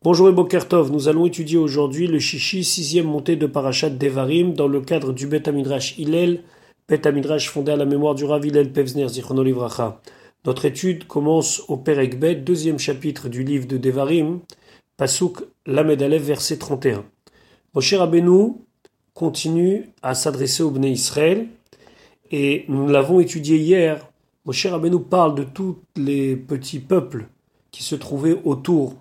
Bonjour et nous allons étudier aujourd'hui le Shishi, sixième montée de Parashat Devarim, dans le cadre du Bet Amidrash Hillel, Bet fondé à la mémoire du Rav Hillel Pevzner Zichrono Livracha. Notre étude commence au Perek Bet, deuxième chapitre du livre de Devarim, Pasuk Lamed Alev, verset 31. Moshe Rabbeinu continue à s'adresser au Bnei Israël, et nous l'avons étudié hier. Moshe Rabbeinu parle de tous les petits peuples qui se trouvaient autour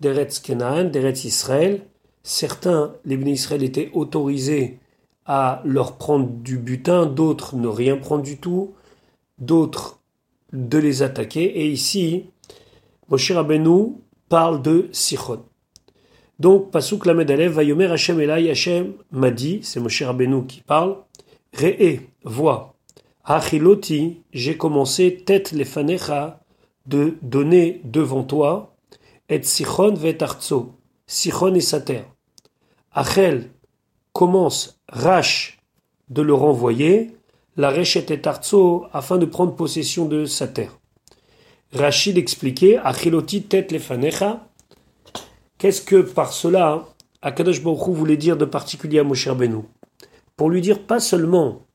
d'Eretz Kenaan, d'Eretz Israël. Certains, les bénis Israël, étaient autorisés à leur prendre du butin, d'autres ne rien prendre du tout, d'autres de les attaquer. Et ici, Moshe Rabbeinu parle de Sichon. Donc, Pasuk Lamed Alev, Vayomer Hashem Elai, Hashem m'a dit, c'est Moshe Rabbeinu qui parle, Re'e, vois, Achiloti, j'ai commencé, tête les fanecha, de donner devant toi, et Sichon vet arzo, Sichon et sa terre. Achel commence, Rach, de le renvoyer, la Rechet et arzo, afin de prendre possession de sa terre. Rachid expliquait, Achiloti tête les fanecha, qu'est-ce que par cela, Akadosh Baruch voulait dire de particulier à Moshe Rabbeinu? Pour lui dire pas seulement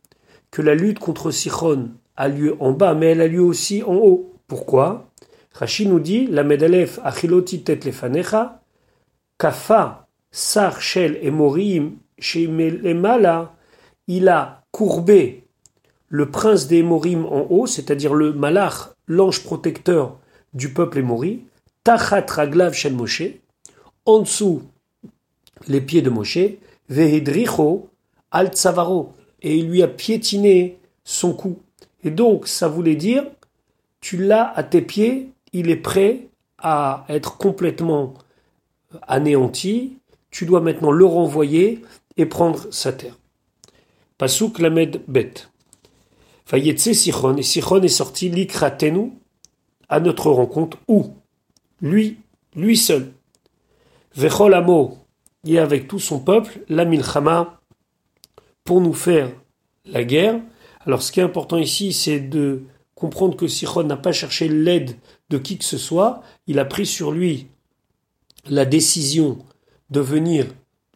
que la lutte contre Sichon a lieu en bas, mais elle a lieu aussi en haut. Pourquoi? Rachid nous dit la medalef achiloti tet kafa sar shel emorim shemelemala il a courbé le prince des Émorim en haut, c'est-à-dire le malach, l'ange protecteur du peuple Émori, tachat raglav shel Moshe, en dessous les pieds de Moshe, vehidricho al tsavaro, et il lui a piétiné son cou. Et donc, ça voulait dire, tu l'as à tes pieds, il est prêt à être complètement anéanti, tu dois maintenant le renvoyer et prendre sa terre. Pasuk lamed bet. Fayetse Sichon, et Sichon est sorti likratenu à notre rencontre, où? Lui, lui seul. Vechol amo, et avec tout son peuple, la milchama, pour nous faire la guerre. Alors ce qui est important ici, c'est de comprendre que Sichon n'a pas cherché l'aide qui que ce soit, il a pris sur lui la décision de venir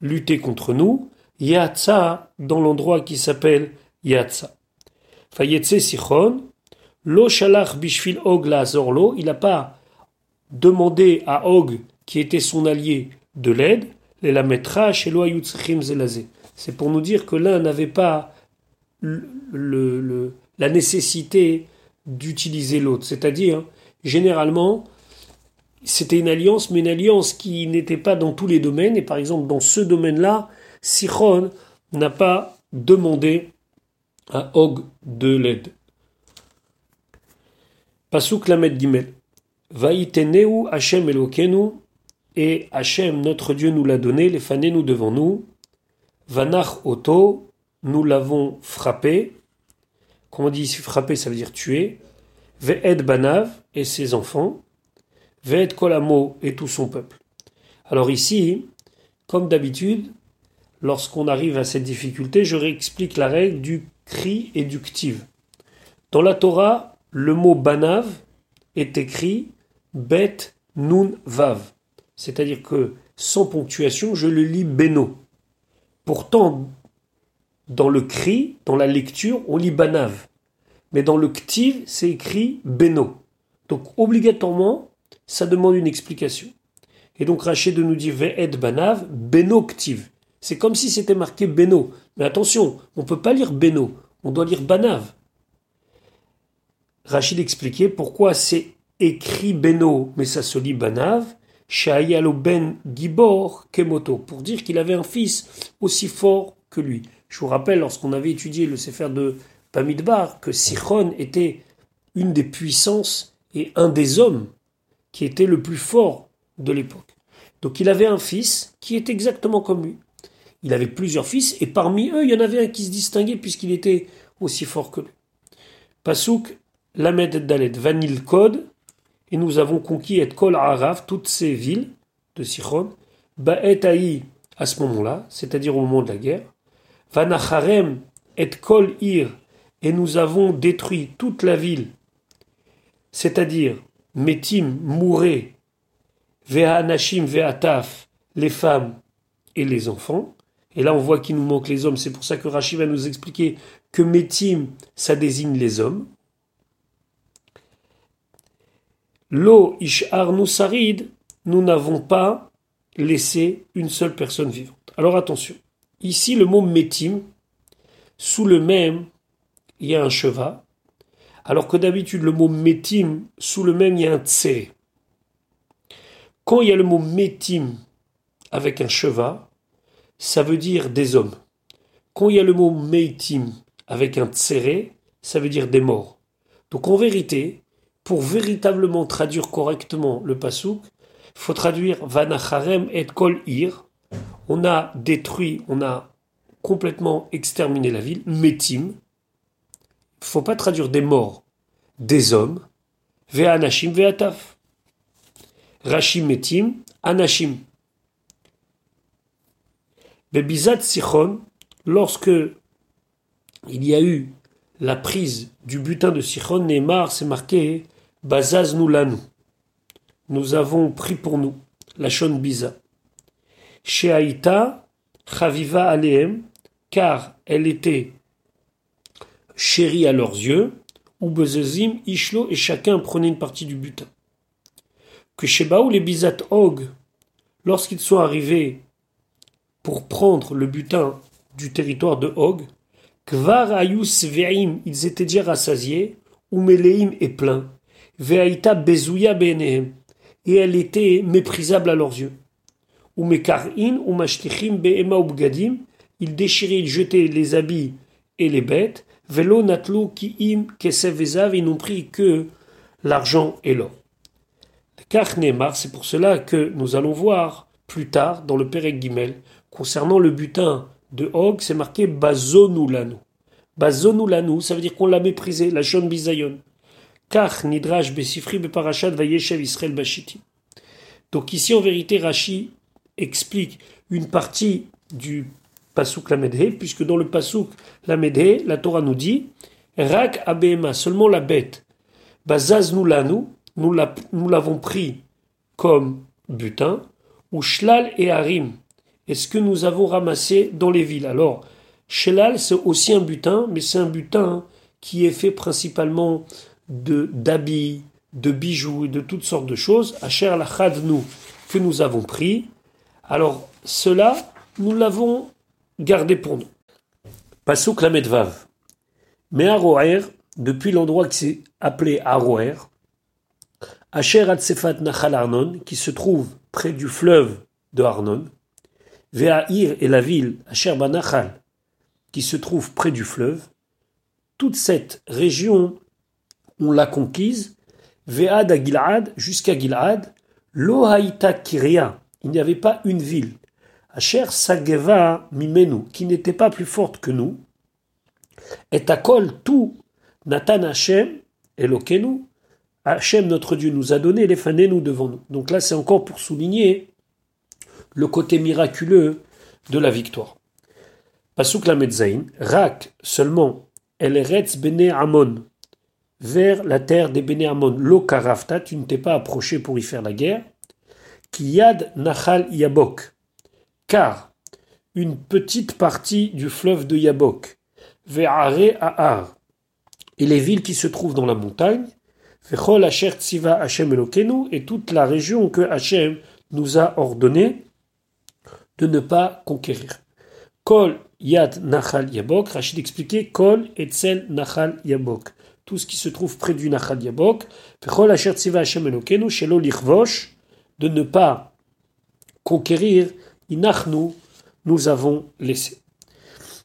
lutter contre nous, Yatsa dans l'endroit qui s'appelle Yatsa. Fayetse Sichon, Lo Shalach Bishvil Og Zorlo, il n'a pas demandé à Og, qui était son allié, de l'aide, les la mettra. C'est pour nous dire que l'un n'avait pas la nécessité d'utiliser l'autre. C'est-à-dire, généralement, c'était une alliance, mais une alliance qui n'était pas dans tous les domaines. Et par exemple, dans ce domaine-là, Sichon n'a pas demandé à Og de l'aide. Pasuk Lamed Gimel. Vaïteneu Hachem Elokenu, et Hachem, notre Dieu, nous l'a donné, les fanés nous devant nous. Vanach Oto, nous l'avons frappé. Comment on dit frapper, ça veut dire tuer. Ve'ed Banav et ses enfants. Ve'ed Kolamo et tout son peuple. Alors ici, comme d'habitude, lorsqu'on arrive à cette difficulté, je réexplique la règle du cri et du ktiv. Dans la Torah, le mot Banav est écrit Bet Nun Vav. C'est-à-dire que sans ponctuation, je le lis Beno. Pourtant, dans le cri, dans la lecture, on lit Banav. Mais dans le Ktiv, c'est écrit Beno. Donc obligatoirement, ça demande une explication. Et donc Rachid nous dire Ve'ed Banav, Beno Ktiv. C'est comme si c'était marqué Beno. Mais attention, on ne peut pas lire Beno, on doit lire Banav. Rachid expliquait pourquoi c'est écrit Beno, mais ça se lit Banav. Ben Gibor Kemoto, pour dire qu'il avait un fils aussi fort que lui. Je vous rappelle, lorsqu'on avait étudié le Sefer de Pamidbar, que Sichon était une des puissances et un des hommes qui était le plus fort de l'époque. Donc il avait un fils qui est exactement comme lui. Il avait plusieurs fils et parmi eux, il y en avait un qui se distinguait puisqu'il était aussi fort que lui. Pasuk, Lamed Dalet, Vanil Kod, et nous avons conquis et Kol Araf, toutes ces villes de Sichon, Ba'et Aï à ce moment-là, c'est-à-dire au moment de la guerre, Vanacharem et Kol Ir, et nous avons détruit toute la ville, c'est-à-dire Metim, Mouré, Vea Nashim Ve'ataf, les femmes et les enfants. Et là, on voit qu'il nous manque les hommes. C'est pour ça que Rachid va nous expliquer que Metim, ça désigne les hommes. Lo Ishar Sarid, nous n'avons pas laissé une seule personne vivante. Alors attention, ici le mot Metim, sous le même, il y a un cheval, alors que d'habitude le mot Metim, sous le même, il y a un Tse. Quand il y a le mot Metim avec un cheval, ça veut dire des hommes. Quand il y a le mot Meitim avec un tsere, ça veut dire des morts. Donc en vérité, pour véritablement traduire correctement le pasouk, il faut traduire Vanacharem et Kol Ir. On a détruit, on a complètement exterminé la ville, Metim. Faut pas traduire des morts, des hommes. Ve'anashim ve'ataf. Rashim Metim, Anashim. Bebizat Sichon, lorsque il y a eu la prise du butin de Sichon, Neymar s'est marqué Bazaz nous Nous avons pris pour nous la Shon Biza. Sheaïta Chaviva Aleem, car elle était chérie à leurs yeux, ou Bezezim, Ishlo, et chacun prenait une partie du butin. Que Shebaou les Bizat Og, lorsqu'ils sont arrivés pour prendre le butin du territoire de Og, Kvar Ayus Ve'im, ils étaient déjà rassasiés, ou Meleim est plein, Ve'aita Bezouya Benehem, et elle était méprisable à leurs yeux. Ou Mekarin, ou Mashtichim Be'ema Ubgadim, ils déchiraient, ils jetaient les habits et les bêtes, Velo Natlo Kiim Kesev ils n'ont pris que l'argent et l'or. Car c'est pour cela que nous allons voir plus tard dans le Perek Gimel, concernant le butin de Hog, c'est marqué Bazonulanu. Bazonulanu, ça veut dire qu'on l'a méprisé, la Shon Bizayon. Car Nidrash Besifri Beparashat Vayeshev Israël Bashiti. Donc ici, en vérité, Rashi explique une partie du Pasuk Lamedhe, puisque dans le Pasuk Lamedhe, la Torah nous dit Rak Abema, seulement la bête. Bazaz Nulanu, nous l'avons pris comme butin, ou Shlal et Harim, est ce que nous avons ramassé dans les villes? Alors, Shelal, c'est aussi un butin, mais c'est un butin qui est fait principalement de d'habits, de bijoux et de toutes sortes de choses. Asher nous que nous avons pris. Alors, cela, nous l'avons gardé pour nous. Pasuk la Medvav. Mais Aroer, depuis l'endroit qui s'est appelé Aroer, Asher Atsefat Nachal Arnon, qui se trouve près du fleuve de Arnon, Ve'ahir est la ville, Asher Banachal, qui se trouve près du fleuve. Toute cette région, on l'a conquise. Ve'ad à Gilad, jusqu'à Gilad. Lohaïta Kiria, il n'y avait pas une ville. Asher Sageva Mimenu, qui n'était pas plus forte que nous. Et Akol, tout, Nathan Hashem, Elokenu, Hachem, notre Dieu, nous a donné les nous devant nous. Donc là, c'est encore pour souligner le côté miraculeux de la victoire. Pasuk la Medzain, Rak seulement, El Eretz Bene Amon, vers la terre des Bene Amon, Lo Karafta, tu ne t'es pas approché pour y faire la guerre, Kiyad Nachal Yabok, car une petite partie du fleuve de Yabok, Ve'are Ahar, et les villes qui se trouvent dans la montagne, Vechol Asher Tziva Hashem Elokenu, et toute la région que Hashem nous a ordonné de ne pas conquérir. Kol Yad Nachal Yabok, Rachid expliquait Kol Etzel Nachal Yabok. Tout ce qui se trouve près du Nachal Yabok, Shelo Lichvosh, de ne pas conquérir, Inachnu, nous avons laissé.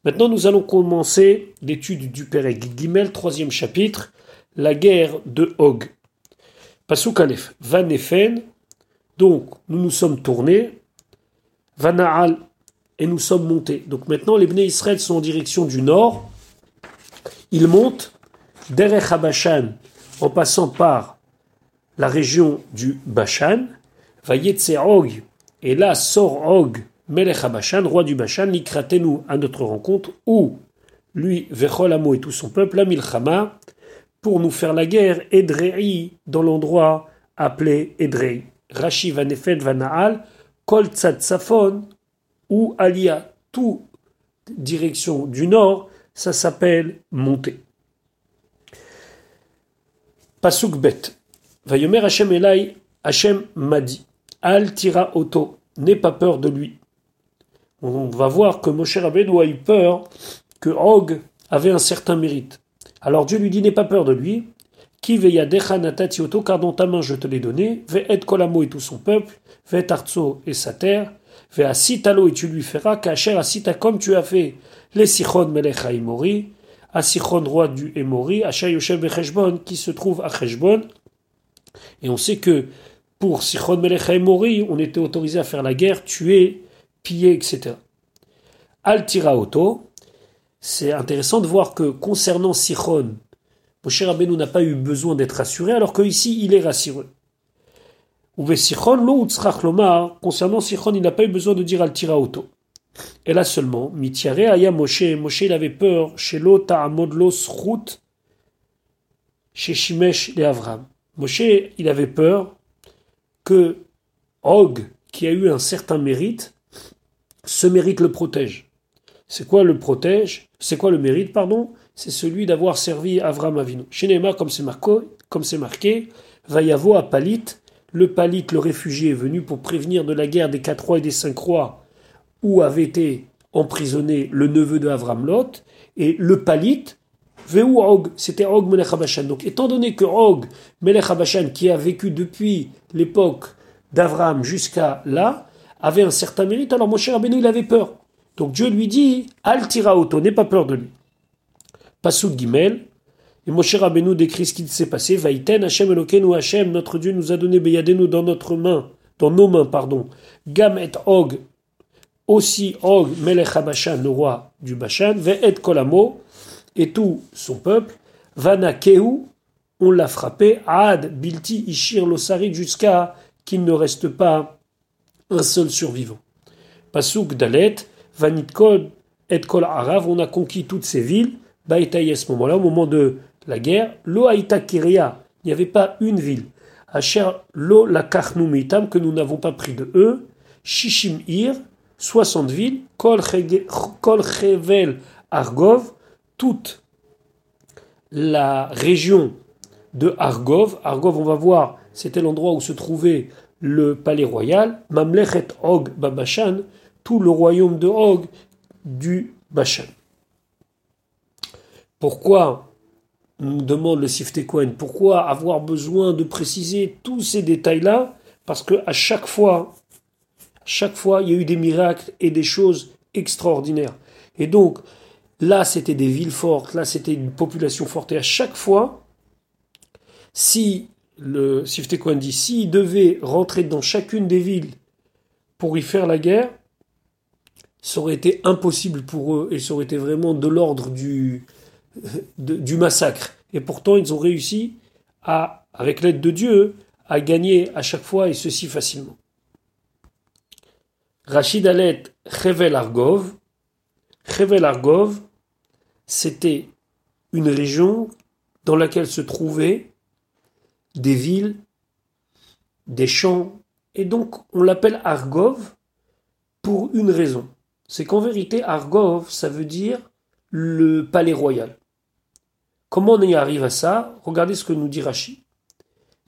Maintenant, nous allons commencer l'étude du Perek Gimel, troisième chapitre, la guerre de Hog. Pasuk Aleph, Vanefen, donc nous nous sommes tournés, Vanaal, et nous sommes montés. Donc maintenant, les Bnei Israël sont en direction du nord. Ils montent Derech Habashan en passant par la région du Bashan. Vayetse Og, et là sort Og, Melech Habashan, roi du Bashan, Nikratenu à notre rencontre, où lui, Vecholamo et tout son peuple, la Milchama, pour nous faire la guerre, Edrei, dans l'endroit appelé Edrei. Rashi Vanefet Vanaal, Kol Safon ou Alia, tout direction du nord, ça s'appelle monter. Pasuk bet. Vayomer Hashem Elai, Hashem m'a dit, Al tira auto, n'aie pas peur de lui. On va voir que Moshe Rabbeinu a eu peur que Og avait un certain mérite. Alors Dieu lui dit, n'aie pas peur de lui, qui natati auto, car dans ta main je te l'ai donné, ve et kolamo et tout son peuple, ve tarzo et sa terre, ve asitalo et tu lui feras, kacher asita comme tu as fait les sichon melech haimori, Asichon roi du Emori, Asha Becheshbon, qui se trouve à Cheshbon. Et on sait que pour Sichon Melech Emori, on était autorisé à faire la guerre, tuer, piller, etc. Al Tiraoto, c'est intéressant de voir que concernant Sichon, Moshe Rabbeinu n'a pas eu besoin d'être rassuré, alors qu'ici il est rassuré. Concernant Sichon, il n'a pas eu besoin de dire Al Tiraoto. Et là seulement, Mitiare Aya Moshe, Moshe il avait peur, chez l'Ota Amodlos Rout, chez Shimesh et Avram. Moshe, il avait peur que Og, qui a eu un certain mérite, ce mérite le protège. C'est quoi le protège? C'est quoi le mérite, pardon? C'est celui d'avoir servi Avram Avinu. Chez comme c'est marqué, c'est marqué, Vayavo à Palit, le Palit, le réfugié, est venu pour prévenir de la guerre des quatre rois et des cinq rois où avait été emprisonné le neveu de Avram Lot, et le Palit, Veu Og, c'était Og Melech Donc, étant donné que Og Melech qui a vécu depuis l'époque d'Avram jusqu'à là, avait un certain mérite, alors mon cher Rabbeinu, il avait peur. Donc Dieu lui dit, Al auto, n'aie pas peur de lui. Passoud Gimel, et Moshe Rabbeinu décrit ce qui s'est passé. Vaïten Hashem Elokeinu Hashem, notre Dieu nous a donné Beyadenu dans notre main, dans nos mains, pardon. Gam et Og, aussi Og Melech HaBashan, le roi du Bashan, Ve'et Kolamo, et tout son peuple, Vana Kehu, on l'a frappé, Ad Bilti Ishir Losarid, jusqu'à qu'il ne reste pas un seul survivant. Pasuk Dalet, Vanit Kol et Kol Arav, on a conquis toutes ces villes, Baïtaï à ce moment-là, au moment de la guerre, Lo Aïta Kiria, il n'y avait pas une ville. Asher Lo la Mitam, que nous n'avons pas pris de eux, Shishim Ir, 60 villes, Kol Chevel Argov, toute la région de Argov. Argov, on va voir, c'était l'endroit où se trouvait le palais royal. Mamlechet Og Babashan, tout le royaume de Og du Bashan. Pourquoi nous demande le Sifte pourquoi avoir besoin de préciser tous ces détails-là? Parce que à chaque fois chaque fois, il y a eu des miracles et des choses extraordinaires. Et donc, là, c'était des villes fortes, là, c'était une population forte. Et à chaque fois, si le Siftekwan dit, s'ils devaient rentrer dans chacune des villes pour y faire la guerre, ça aurait été impossible pour eux et ça aurait été vraiment de l'ordre du, du massacre. Et pourtant, ils ont réussi à, avec l'aide de Dieu, à gagner à chaque fois et ceci facilement. Rachid Alet Chevel Argov. Argov, c'était une région dans laquelle se trouvaient des villes, des champs, et donc on l'appelle Argov pour une raison. C'est qu'en vérité, Argov, ça veut dire le palais royal. Comment on y arrive à ça? Regardez ce que nous dit Rachid.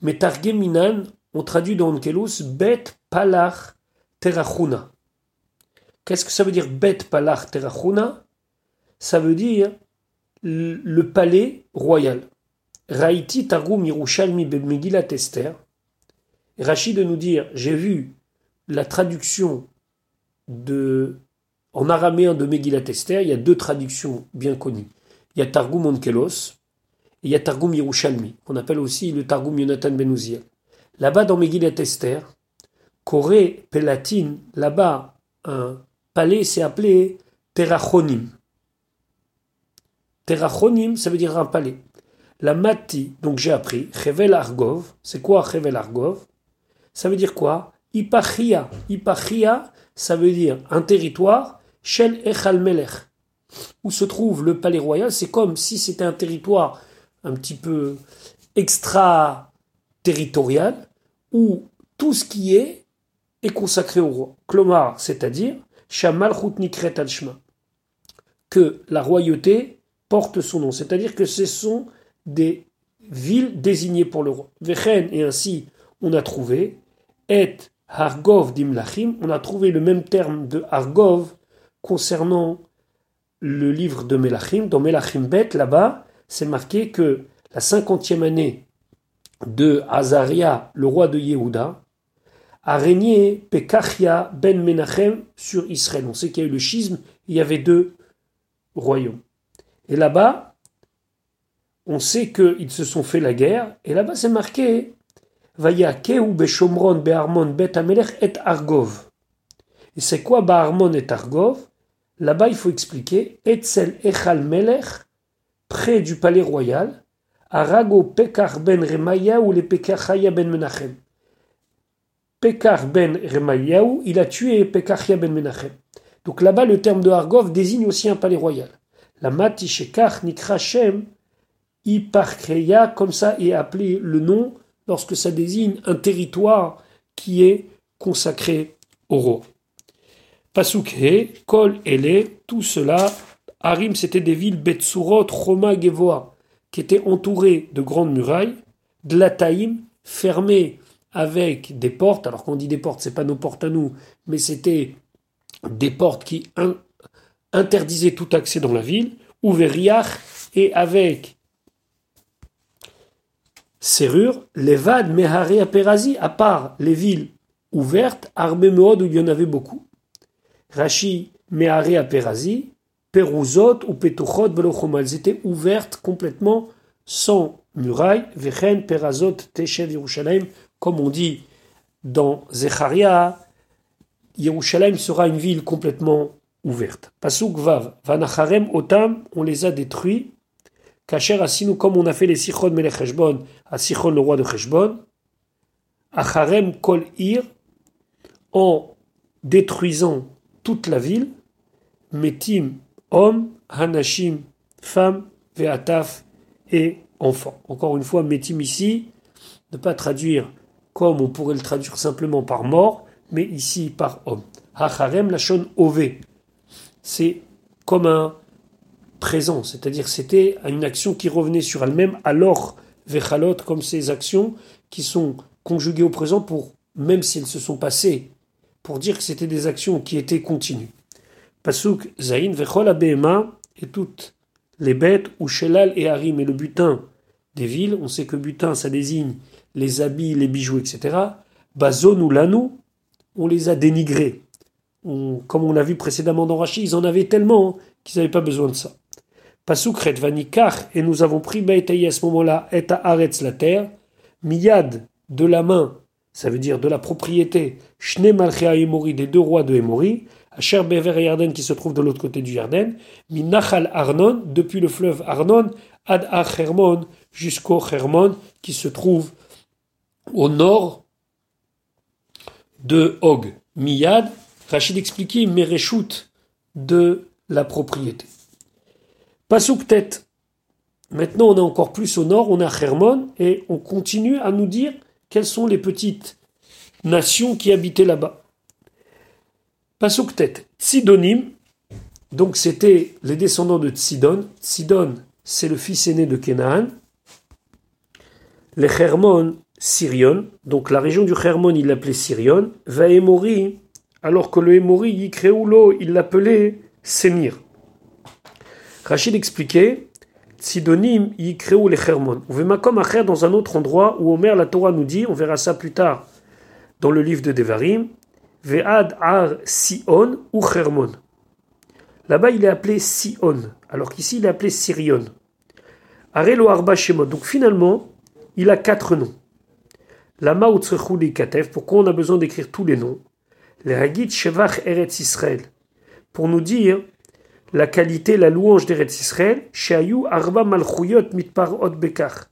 Mais Targeminan, on traduit dans Onkelos, Bet Palach Terachuna. Qu'est-ce que ça veut dire Bet Palach Terachuna Ça veut dire le palais royal. Raiti Targum Yerushalmi Esther. Rachid nous dire j'ai vu la traduction de en araméen de Megillat Esther, il y a deux traductions bien connues. Il y a Targum Onkelos et il y a Targum Yerushalmi, qu'on appelle aussi le Targum Yonatan Ben Là-bas dans Megillat Esther, Corée Pelatine, là-bas, un palais s'est appelé Terachonim. Terachonim, ça veut dire un palais. La mati, donc j'ai appris, Chevel Argov, c'est quoi Chevel Argov? Ça veut dire quoi? Ipachia. Ipachia, ça veut dire un territoire, Shel Echal Melech, où se trouve le palais royal. C'est comme si c'était un territoire un petit peu extra-territorial, où tout ce qui est est consacré au roi. Klomar, c'est-à-dire Shamal Nikret al que la royauté porte son nom, c'est-à-dire que ce sont des villes désignées pour le roi. Vechen, et ainsi on a trouvé, et Hargov d'Imlachim, on a trouvé le même terme de Hargov concernant le livre de Melachim. Dans Melachim Bet, là-bas, c'est marqué que la cinquantième année de Azaria, le roi de Yehuda, a régné Pekachia ben Menachem sur Israël. On sait qu'il y a eu le schisme, il y avait deux royaumes. Et là-bas, on sait qu'ils se sont fait la guerre, et là-bas c'est marqué Vaya Keu Beshomron Be'armon Bet Amelech et Argov. Et c'est quoi Be'armon et Argov? Là-bas, il faut expliquer Etzel Echal Melech, près du palais royal, Arago Pekar ben Remaya ou les Pekachaya ben Menachem. Pekar ben Remayahu, il a tué Pekachia ben Menachem. Donc là-bas, le terme de Argov désigne aussi un palais royal. La Matishekach Nikrachem, Iparkreya, comme ça est appelé le nom lorsque ça désigne un territoire qui est consacré au roi. Pasukhe, Kol Ele, tout cela, Harim c'était des villes Betsurot, Roma, Gevoa, qui étaient entourées de grandes murailles, Dlataim, fermées avec des portes. Alors quand on dit des portes, c'est pas nos portes à nous, mais c'était des portes qui interdisaient tout accès dans la ville, Ouveriach, et avec serrure, Levad, Mehari, Aperazi, à part les villes ouvertes, Armé où il y en avait beaucoup. Rashi, Mehari, Aperazi, Peruzot ou Petuchot, Velochoma, elles étaient ouvertes complètement sans murailles, Vechen, Perazot, Teshev, Yerushalayim, comme on dit dans Zecharia, Yerushalayim sera une ville complètement ouverte. Pasuk Vav, Vanacharem Otam, on les a détruits. Kacher Asinu, comme on a fait les Sichon Melech Heshbon, à Sichon le roi de Heshbon. Acharem Kol Ir, en détruisant toute la ville. Metim, hommes, Hanashim, femmes, Veataf et enfants. Encore une fois, Metim ici, ne pas traduire comme on pourrait le traduire simplement par mort, mais ici par homme. Hacharem lachon ove. C'est comme un présent, c'est-à-dire c'était une action qui revenait sur elle-même, alors vechalot, comme ces actions qui sont conjuguées au présent pour, même si elles se sont passées, pour dire que c'était des actions qui étaient continues. Pasuk zain vechol abema et toutes les bêtes, ou shelal et harim et le butin des villes, on sait que butin ça désigne les habits, les bijoux, etc., Bazon ou Lanou, on les a dénigrés. Comme on l'a vu précédemment dans Rachi, ils en avaient tellement qu'ils n'avaient pas besoin de ça. Pasukret vanikar, et nous avons pris Baetaï à ce moment-là, et à Aretz la terre, Miyad de la main, ça veut dire de la propriété, Shne Malchea Emori, des deux rois de Emori, Asher Bever et Yarden qui se trouve de l'autre côté du Yarden, Minachal Arnon, depuis le fleuve Arnon, Ad Hermon, jusqu'au Hermon, qui se trouve au nord de Og. Miyad, Rachid expliquait Mereshut de la propriété. Pasouk tête. Maintenant, on est encore plus au nord, on a Hermon, et on continue à nous dire quelles sont les petites nations qui habitaient là-bas. Pasouk tête. Tsidonim, donc c'était les descendants de Tsidon. Tsidon, c'est le fils aîné de Kenaan. Les Hermon, Sirion, donc la région du Hermon, il l'appelait Sirion, va Emori, alors que le Emori, Yikreoulo, il l'appelait Semir. Rachid expliquait, Sidonim, Yikreou le Hermon. On comme Acher dans un autre endroit où Omer, la Torah nous dit, on verra ça plus tard dans le livre de Devarim, Ve'ad ar Sion ou Hermon. Là-bas, il est appelé Sion, alors qu'ici, il est appelé Sirion. Arelo Arba Shemot. Donc finalement, il a quatre noms. Lama Katef, pourquoi on a besoin d'écrire tous les noms? Les Shevach Eretz Israël, pour nous dire la qualité, la louange d'Eretz Israël, Arba Malchuyot Mitpar Bekar,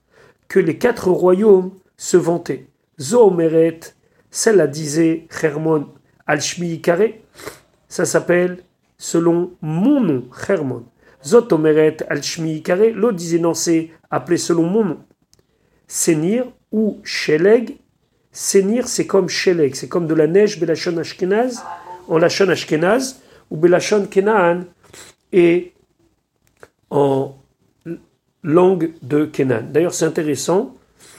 que les quatre royaumes se vantaient. Zoomeret, celle-là disait Hermon Al-Shmi ça s'appelle selon mon nom, Hermon. Zot Omeret Al-Shmi l'autre disait non, c'est appelé selon mon nom. Senir ou Sheleg, Sénir, c'est comme Shelek, c'est comme de la neige, Belachon Ashkenaz, en Lachon Ashkenaz, ou Belachon Kenan, et en langue de Kenan. D'ailleurs, c'est intéressant,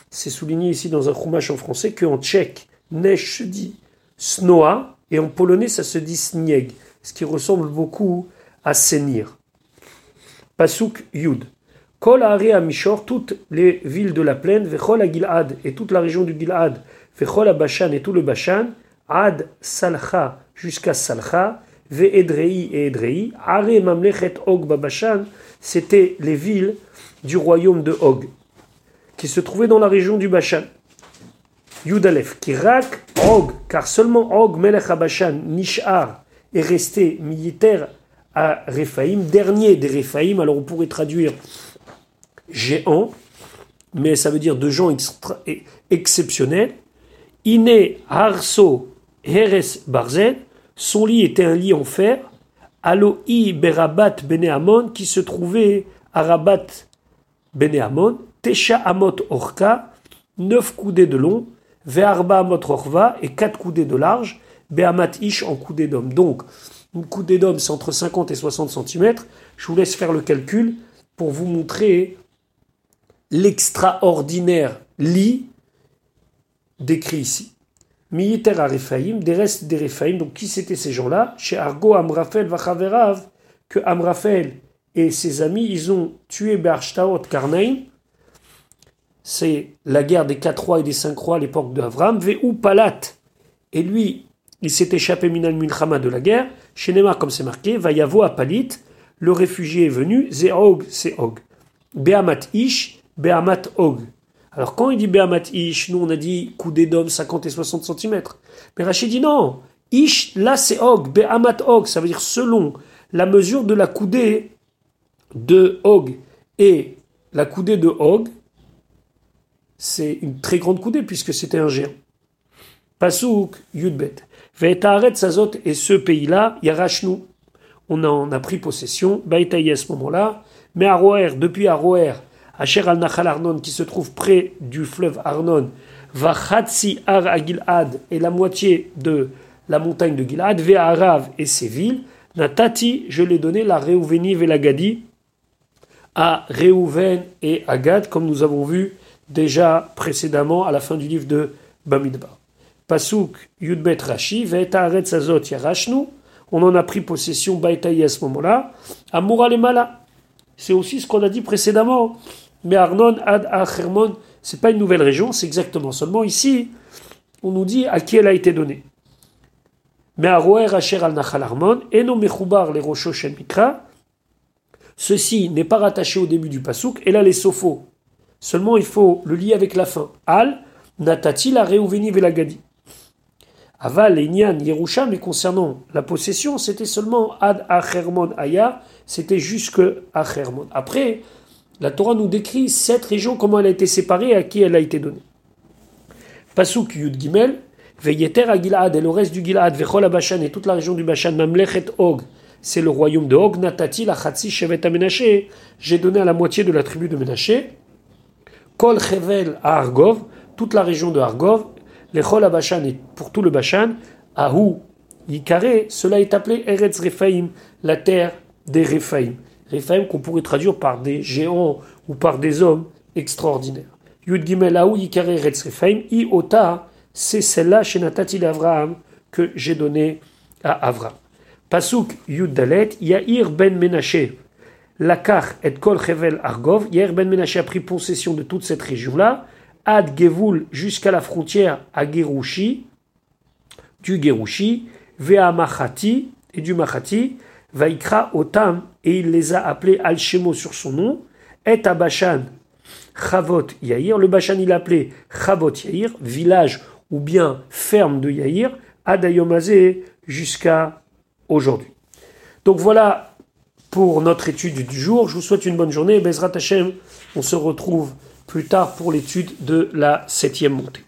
c'est souligné ici dans un chumash en français, qu'en tchèque, neige se dit snoa, et en polonais, ça se dit snieg, ce qui ressemble beaucoup à Sénir. Pasuk Yud. Kol Mishor, toutes les villes de la plaine, Vechol à et toute la région du Gilad, Vechol à Bashan et tout le Bashan, Ad Salcha jusqu'à Salcha, Ve Edrei et Edrei, Are Mamlechet Og Babashan, c'était les villes du royaume de Og, qui se trouvaient dans la région du Bashan. Yudalef, Kirak Og, car seulement Og Melech Bashan, Nishar, est resté militaire à Rephaïm, dernier des Rephaïm, alors on pourrait traduire géant, mais ça veut dire de gens exceptionnels. Iné Harso Heres Barzen, son lit était un lit en fer. Aloï Berabat Beneamon, qui se trouvait à Rabat Beneamon. Tesha Amot Orka, neuf coudées de long. Ve'arba Amot Orva, et quatre coudées de large. Be'amat Ish en coudées d'homme. Donc, une coudée d'homme, c'est entre 50 et 60 cm. Je vous laisse faire le calcul pour vous montrer l'extraordinaire lit décrit ici. Militaire à Rephaïm, des restes des donc qui c'étaient ces gens-là? Chez Argo Amrafel Vachaverav, que Amrafel et ses amis, ils ont tué Bershtaot Karnaim. C'est la guerre des quatre rois et des cinq rois à l'époque d'Avram. Ve'u Palat. Et lui, il s'est échappé Minal Milchama de la guerre. Chez Neymar, comme c'est marqué, Vayavo à Palit. Le réfugié est venu. Zeog, c'est Og. Be'amat Ish, Be'amat Og. Alors quand il dit Be'amat Ish, nous on a dit coudée d'homme 50 et 60 cm. Mais Rachid dit non, Ish, là c'est Og, Be'amat Og, ça veut dire selon la mesure de la coudée de Og. Et la coudée de Og, c'est une très grande coudée puisque c'était un géant. Pasouk, Yudbet. Ve'etaret Sazot, et ce pays-là, Yarashnu, on en a pris possession, Baïtaï à ce moment-là, mais Aroer, depuis Aroer, Asher al Nachal Arnon, qui se trouve près du fleuve Arnon, Vachatsi Ar Agilad, et la moitié de la montagne de Gilad, Ve'arav et ses villes, Natati, je l'ai donné la Réouveni et à Réouven et à Gad, comme nous avons vu déjà précédemment à la fin du livre de Bamidbar. Pasuk Yudbet Rashi, Ve'etaret Sazot Yarashnu, on en a pris possession Baïtaï à ce moment-là, Amoura les Mala. C'est aussi ce qu'on a dit précédemment. Mais Arnon, Ad, Achermon, c'est pas une nouvelle région, c'est exactement seulement ici, on nous dit à qui elle a été donnée. Mais Aroer Asher al Nachal Armon, Eno Mechoubar les Rocho Shen Mikra, ceci n'est pas rattaché au début du Pasouk, et là les Sopho. Seulement il faut le lier avec la fin. Al, Natati la Reuveni Velagadi. Aval et Nyan Yerusha, mais concernant la possession, c'était seulement Ad Achermon Aya, c'était jusque Achermon. Après, la Torah nous décrit cette région, comment elle a été séparée et à qui elle a été donnée. Pasuk Yud Gimel, Veyeter à Gilad et le reste du Gilad, Vechol Bashan et toute la région du Bashan, Mamlechet Og, c'est le royaume de Og, Natati, la Chatsi, Shevet Menaché, j'ai donné à la moitié de la tribu de Menaché, Kol Chevel à Argov, toute la région de Argov, Lechol Bashan et pour tout le Bashan, Ahu, Yikare, cela est appelé Eretz Rephaim, la terre des Rephaim. Rephaim qu'on pourrait traduire par des géants ou par des hommes extraordinaires. Yud Gimel I Ota, c'est celle-là chez Natati Avraham que j'ai donné à Avraham. Pasuk Yud Dalet, Yair ben Menaché, Lakar et Kol Chevel Argov, Yair ben Menaché a pris possession de toute cette région-là, Ad Gevul jusqu'à la frontière à Gerouchi, du Gerouchi, Vea Machati et du Machati, Vaikra Otam, et il les a appelés Al-Shemo sur son nom, Et Abashan, Chavot Yair, le Bashan il appelé Chavot Yair, village ou bien ferme de Yair, Adayomazé jusqu'à aujourd'hui. Donc voilà pour notre étude du jour. Je vous souhaite une bonne journée. Bezrat Hashem, on se retrouve plus tard pour l'étude de la septième montée.